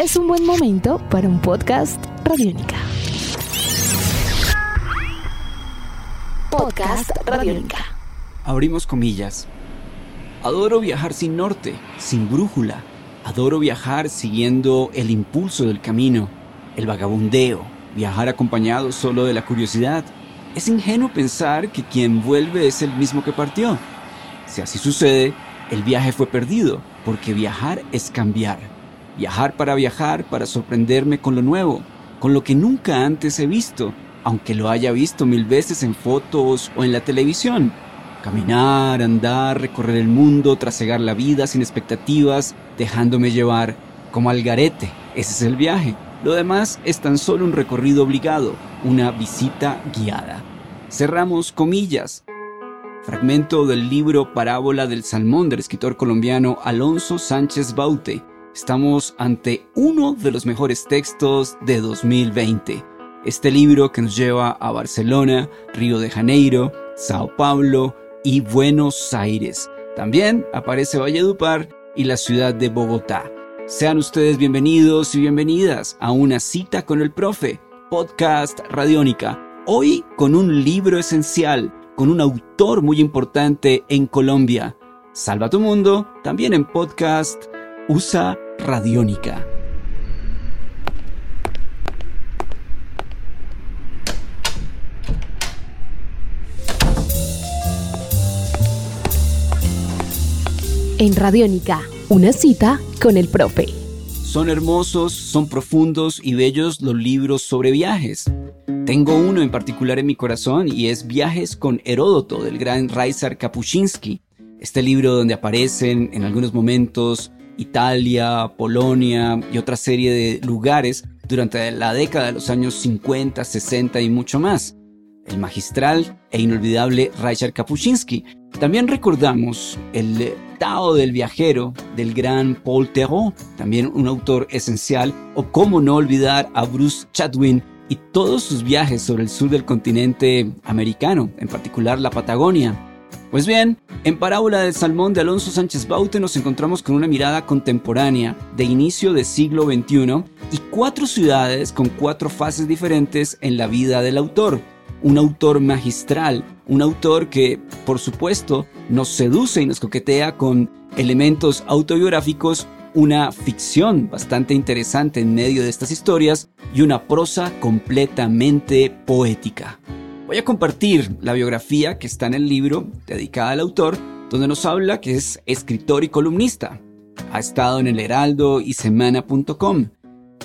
es un buen momento para un podcast Radiónica. Podcast Radiónica. Abrimos comillas. Adoro viajar sin norte, sin brújula. Adoro viajar siguiendo el impulso del camino, el vagabundeo, viajar acompañado solo de la curiosidad. Es ingenuo pensar que quien vuelve es el mismo que partió. Si así sucede, el viaje fue perdido, porque viajar es cambiar. Viajar para viajar, para sorprenderme con lo nuevo, con lo que nunca antes he visto, aunque lo haya visto mil veces en fotos o en la televisión. Caminar, andar, recorrer el mundo, trasegar la vida sin expectativas, dejándome llevar, como al garete. Ese es el viaje. Lo demás es tan solo un recorrido obligado, una visita guiada. Cerramos comillas. Fragmento del libro Parábola del Salmón del escritor colombiano Alonso Sánchez Baute. Estamos ante uno de los mejores textos de 2020. Este libro que nos lleva a Barcelona, Río de Janeiro, Sao Paulo y Buenos Aires. También aparece Valledupar y la ciudad de Bogotá. Sean ustedes bienvenidos y bienvenidas a una cita con el profe, podcast Radiónica. Hoy con un libro esencial con un autor muy importante en Colombia. Salva tu mundo, también en podcast Usa Radiónica. En Radiónica, una cita con el profe. Son hermosos, son profundos y bellos los libros sobre viajes. Tengo uno en particular en mi corazón y es Viajes con Heródoto del gran Raisar Kapuscinski. Este libro donde aparecen en algunos momentos Italia, Polonia y otra serie de lugares durante la década de los años 50, 60 y mucho más. El magistral e inolvidable Raisar Kapuscinski. También recordamos el Tao del viajero del gran Paul Theroux, también un autor esencial, o cómo no olvidar a Bruce Chatwin y todos sus viajes sobre el sur del continente americano, en particular la Patagonia. Pues bien, en Parábola del Salmón de Alonso Sánchez Baute nos encontramos con una mirada contemporánea de inicio del siglo XXI y cuatro ciudades con cuatro fases diferentes en la vida del autor. Un autor magistral, un autor que, por supuesto, nos seduce y nos coquetea con elementos autobiográficos una ficción bastante interesante en medio de estas historias y una prosa completamente poética. Voy a compartir la biografía que está en el libro dedicada al autor, donde nos habla que es escritor y columnista. Ha estado en el Heraldo y Semana.com.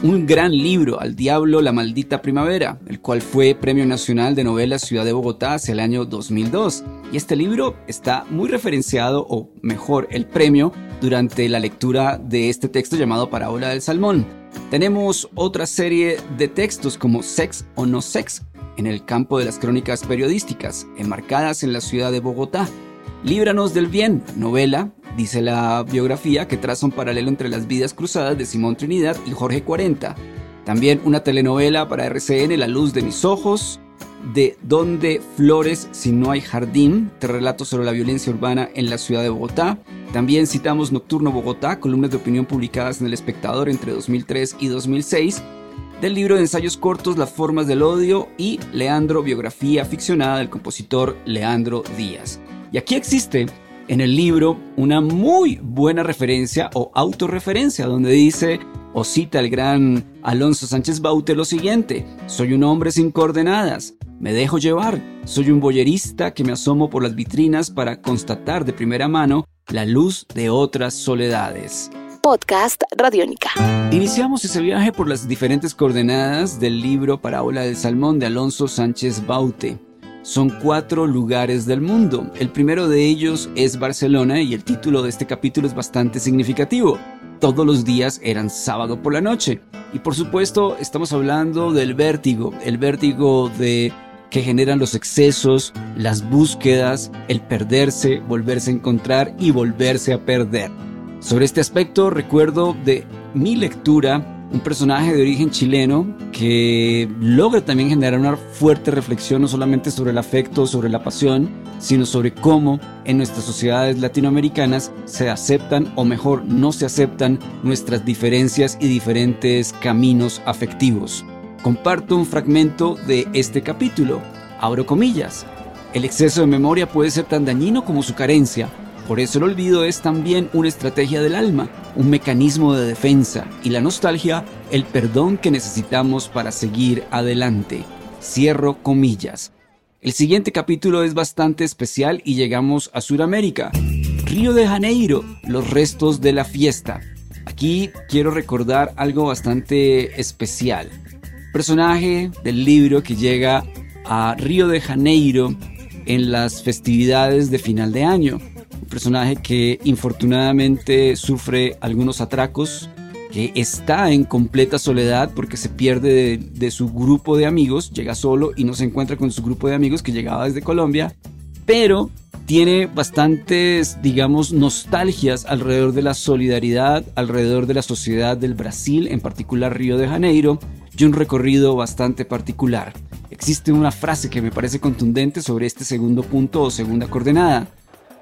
Un gran libro, Al Diablo, la Maldita Primavera, el cual fue Premio Nacional de Novela Ciudad de Bogotá hacia el año 2002. Y este libro está muy referenciado, o mejor, el premio durante la lectura de este texto llamado Parábola del Salmón. Tenemos otra serie de textos como Sex o No Sex en el campo de las crónicas periodísticas, enmarcadas en la ciudad de Bogotá. Líbranos del bien, novela, dice la biografía, que traza un paralelo entre las vidas cruzadas de Simón Trinidad y Jorge 40. También una telenovela para RCN, La luz de mis ojos, de Donde Flores si no hay jardín, te relato sobre la violencia urbana en la ciudad de Bogotá. También citamos Nocturno Bogotá, columnas de opinión publicadas en El Espectador entre 2003 y 2006. Del libro de ensayos cortos Las formas del odio y Leandro, biografía ficcionada del compositor Leandro Díaz. Y aquí existe en el libro una muy buena referencia o autorreferencia donde dice o cita el gran Alonso Sánchez Baute lo siguiente, soy un hombre sin coordenadas, me dejo llevar, soy un boyerista que me asomo por las vitrinas para constatar de primera mano la luz de otras soledades. Podcast Radiónica. Iniciamos ese viaje por las diferentes coordenadas del libro Parábola del Salmón de Alonso Sánchez Baute. Son cuatro lugares del mundo. El primero de ellos es Barcelona y el título de este capítulo es bastante significativo. Todos los días eran sábado por la noche. Y por supuesto estamos hablando del vértigo, el vértigo de que generan los excesos, las búsquedas, el perderse, volverse a encontrar y volverse a perder. Sobre este aspecto recuerdo de mi lectura un personaje de origen chileno que logra también generar una fuerte reflexión no solamente sobre el afecto, sobre la pasión, sino sobre cómo en nuestras sociedades latinoamericanas se aceptan o mejor no se aceptan nuestras diferencias y diferentes caminos afectivos. Comparto un fragmento de este capítulo. Abro comillas. El exceso de memoria puede ser tan dañino como su carencia. Por eso el olvido es también una estrategia del alma un mecanismo de defensa y la nostalgia el perdón que necesitamos para seguir adelante. Cierro comillas. El siguiente capítulo es bastante especial y llegamos a Sudamérica. Río de Janeiro, los restos de la fiesta. Aquí quiero recordar algo bastante especial. Personaje del libro que llega a Río de Janeiro en las festividades de final de año personaje que infortunadamente sufre algunos atracos, que está en completa soledad porque se pierde de, su grupo de amigos, llega solo y no se encuentra con su grupo de amigos que llegaba desde Colombia, pero tiene bastantes, digamos, nostalgias alrededor de la solidaridad, alrededor de la sociedad del Brasil, en particular Río de Janeiro, y un recorrido bastante particular. Existe una frase que me parece contundente sobre este segundo punto o segunda coordenada.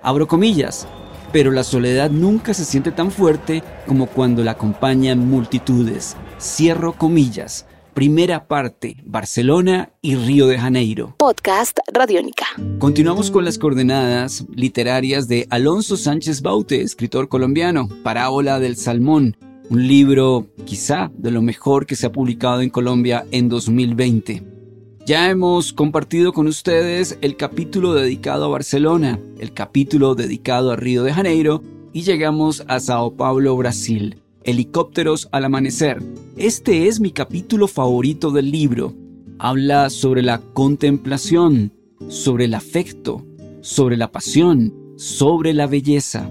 Abro comillas, pero la soledad nunca se siente tan fuerte como cuando la acompañan multitudes. Cierro comillas. Primera parte, Barcelona y Río de Janeiro. Podcast Radiónica. Continuamos con las coordenadas literarias de Alonso Sánchez Baute, escritor colombiano, Parábola del Salmón, un libro quizá de lo mejor que se ha publicado en Colombia en 2020. Ya hemos compartido con ustedes el capítulo dedicado a Barcelona, el capítulo dedicado a Río de Janeiro y llegamos a Sao Paulo, Brasil. Helicópteros al amanecer. Este es mi capítulo favorito del libro. Habla sobre la contemplación, sobre el afecto, sobre la pasión, sobre la belleza.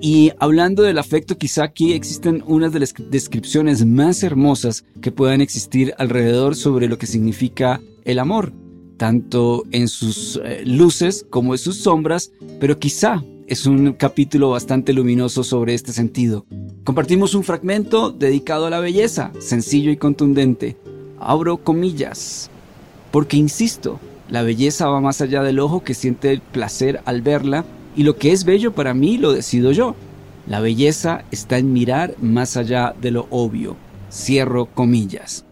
Y hablando del afecto, quizá aquí existen unas de las descripciones más hermosas que puedan existir alrededor sobre lo que significa el amor, tanto en sus eh, luces como en sus sombras, pero quizá es un capítulo bastante luminoso sobre este sentido. Compartimos un fragmento dedicado a la belleza, sencillo y contundente. Abro comillas, porque insisto, la belleza va más allá del ojo que siente el placer al verla y lo que es bello para mí lo decido yo. La belleza está en mirar más allá de lo obvio. Cierro comillas.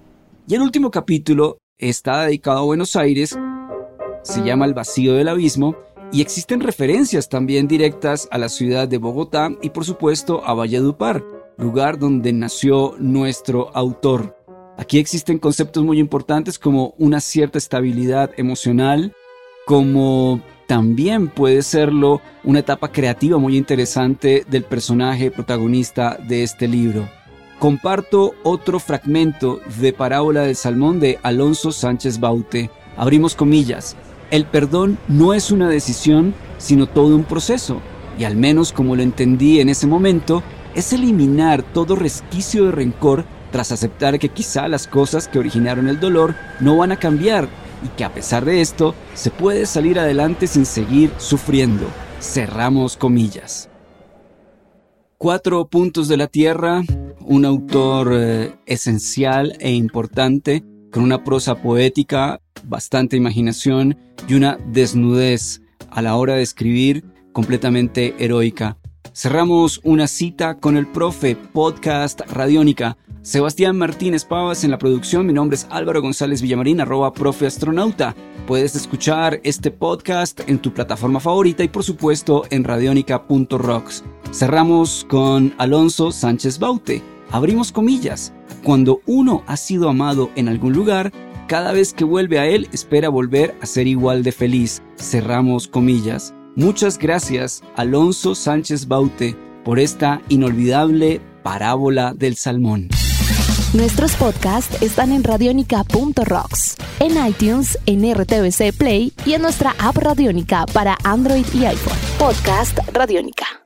Y el último capítulo está dedicado a Buenos Aires, se llama El vacío del abismo y existen referencias también directas a la ciudad de Bogotá y por supuesto a Valledupar, lugar donde nació nuestro autor. Aquí existen conceptos muy importantes como una cierta estabilidad emocional, como también puede serlo una etapa creativa muy interesante del personaje protagonista de este libro comparto otro fragmento de Parábola del Salmón de Alonso Sánchez Baute. Abrimos comillas. El perdón no es una decisión, sino todo un proceso. Y al menos como lo entendí en ese momento, es eliminar todo resquicio de rencor tras aceptar que quizá las cosas que originaron el dolor no van a cambiar y que a pesar de esto se puede salir adelante sin seguir sufriendo. Cerramos comillas. Cuatro puntos de la Tierra, un autor eh, esencial e importante, con una prosa poética, bastante imaginación y una desnudez a la hora de escribir completamente heroica. Cerramos una cita con el profe podcast Radiónica. Sebastián Martínez Pavas en la producción. Mi nombre es Álvaro González Villamarín, arroba profe astronauta. Puedes escuchar este podcast en tu plataforma favorita y por supuesto en radionica.rocks. Cerramos con Alonso Sánchez Baute. Abrimos comillas. Cuando uno ha sido amado en algún lugar, cada vez que vuelve a él espera volver a ser igual de feliz. Cerramos comillas. Muchas gracias, Alonso Sánchez Baute, por esta inolvidable parábola del salmón. Nuestros podcasts están en radionica.rocks, en iTunes, en RTVC Play y en nuestra app Radionica para Android y iPhone. Podcast Radionica.